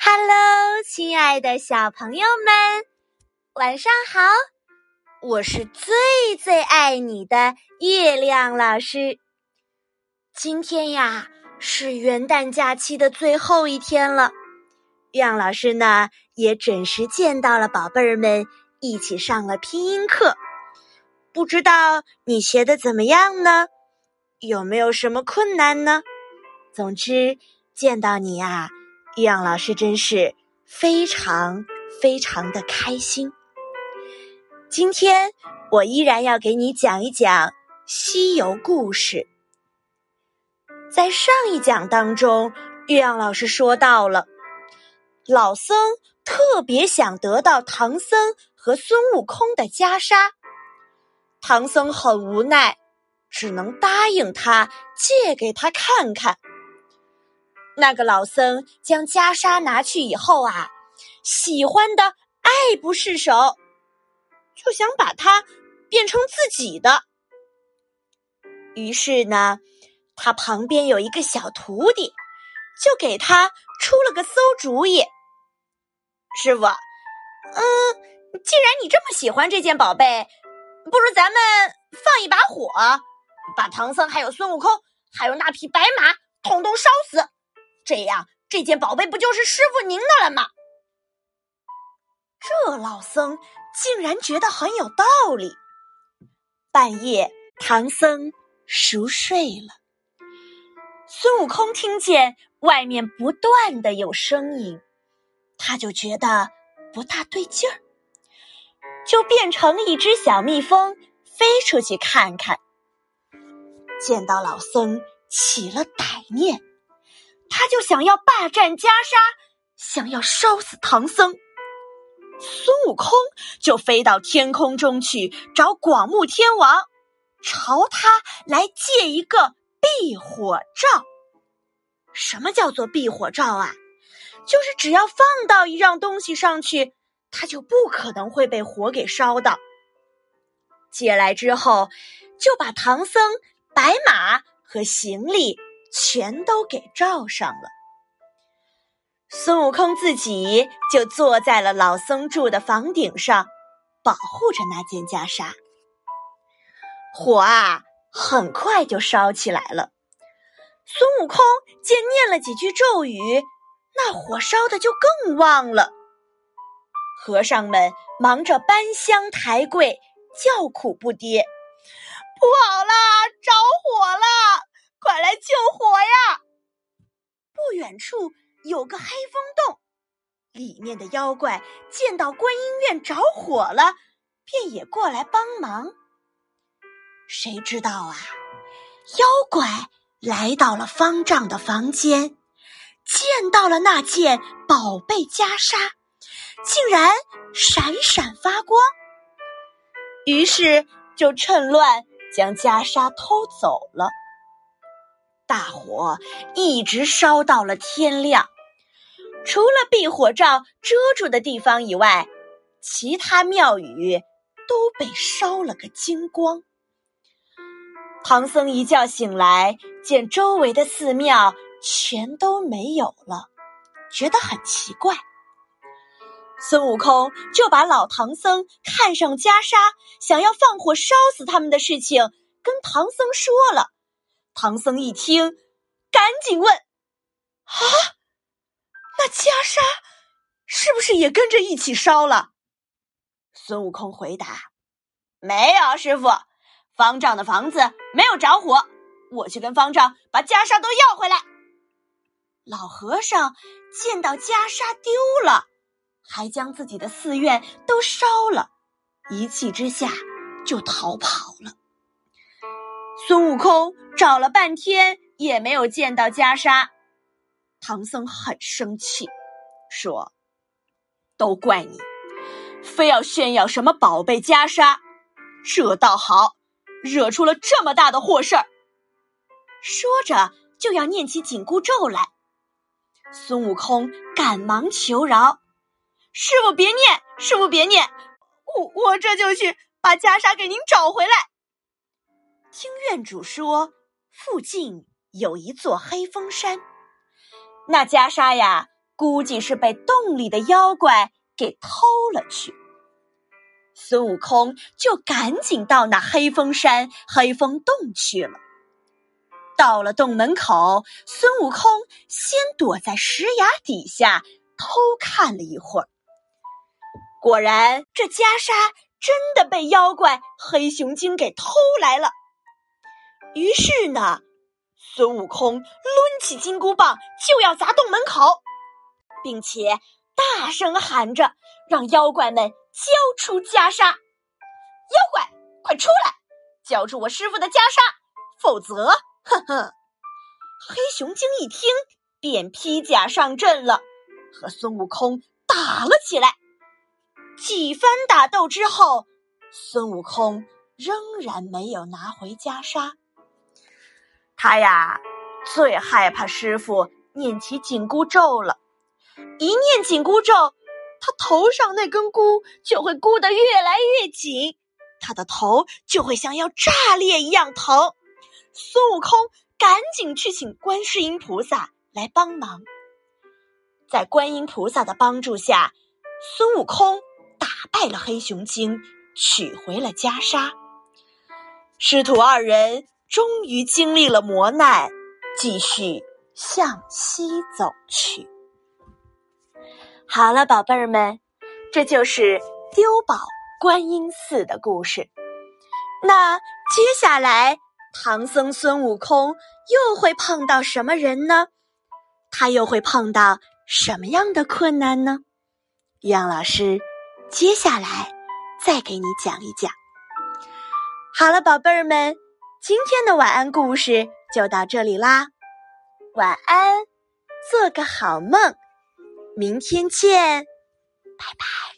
Hello，亲爱的小朋友们，晚上好！我是最最爱你的月亮老师。今天呀，是元旦假期的最后一天了。月亮老师呢，也准时见到了宝贝儿们，一起上了拼音课。不知道你学的怎么样呢？有没有什么困难呢？总之，见到你呀，月亮老师真是非常非常的开心。今天我依然要给你讲一讲西游故事。在上一讲当中，岳阳老师说到了。老僧特别想得到唐僧和孙悟空的袈裟，唐僧很无奈，只能答应他借给他看看。那个老僧将袈裟拿去以后啊，喜欢的爱不释手，就想把它变成自己的。于是呢，他旁边有一个小徒弟，就给他出了个馊主意。师傅，嗯，既然你这么喜欢这件宝贝，不如咱们放一把火，把唐僧还有孙悟空还有那匹白马统统烧死，这样这件宝贝不就是师傅您的了吗？这老僧竟然觉得很有道理。半夜，唐僧熟睡了，孙悟空听见外面不断的有声音。他就觉得不大对劲儿，就变成一只小蜜蜂飞出去看看。见到老僧起了歹念，他就想要霸占袈裟，想要烧死唐僧。孙悟空就飞到天空中去找广目天王，朝他来借一个避火罩。什么叫做避火罩啊？就是只要放到一样东西上去，它就不可能会被火给烧到。借来之后，就把唐僧、白马和行李全都给罩上了。孙悟空自己就坐在了老僧住的房顶上，保护着那件袈裟。火啊，很快就烧起来了。孙悟空见念了几句咒语。那火烧的就更旺了，和尚们忙着搬香抬柜，叫苦不迭：“不好啦，着火了！快来救火呀！”不远处有个黑风洞，里面的妖怪见到观音院着火了，便也过来帮忙。谁知道啊，妖怪来到了方丈的房间。见到了那件宝贝袈裟，竟然闪闪发光，于是就趁乱将袈裟偷走了。大火一直烧到了天亮，除了避火罩遮住的地方以外，其他庙宇都被烧了个精光。唐僧一觉醒来，见周围的寺庙。全都没有了，觉得很奇怪。孙悟空就把老唐僧看上袈裟，想要放火烧死他们的事情跟唐僧说了。唐僧一听，赶紧问：“啊，那袈裟是不是也跟着一起烧了？”孙悟空回答：“没有，师傅，方丈的房子没有着火，我去跟方丈把袈裟都要回来。”老和尚见到袈裟丢了，还将自己的寺院都烧了，一气之下就逃跑了。孙悟空找了半天也没有见到袈裟，唐僧很生气，说：“都怪你，非要炫耀什么宝贝袈裟，这倒好，惹出了这么大的祸事儿。”说着就要念起紧箍咒来。孙悟空赶忙求饶：“师傅别念，师傅别念，我我这就去把袈裟给您找回来。”听院主说，附近有一座黑风山，那袈裟呀估计是被洞里的妖怪给偷了去。孙悟空就赶紧到那黑风山黑风洞去了。到了洞门口，孙悟空先躲在石崖底下偷看了一会儿。果然，这袈裟真的被妖怪黑熊精给偷来了。于是呢，孙悟空抡起金箍棒就要砸洞门口，并且大声喊着，让妖怪们交出袈裟。妖怪，快出来，交出我师傅的袈裟，否则，哼哼！黑熊精一听，便披甲上阵了，和孙悟空打了起来。几番打斗之后，孙悟空仍然没有拿回袈裟。他呀，最害怕师傅念起紧箍咒了。一念紧箍咒，他头上那根箍就会箍得越来越紧，他的头就会像要炸裂一样疼。孙悟空赶紧去请观世音菩萨来帮忙。在观音菩萨的帮助下，孙悟空打。败了黑熊精，取回了袈裟。师徒二人终于经历了磨难，继续向西走去。好了，宝贝儿们，这就是丢宝观音寺的故事。那接下来，唐僧孙悟空又会碰到什么人呢？他又会碰到什么样的困难呢？杨老师。接下来再给你讲一讲。好了，宝贝儿们，今天的晚安故事就到这里啦，晚安，做个好梦，明天见，拜拜。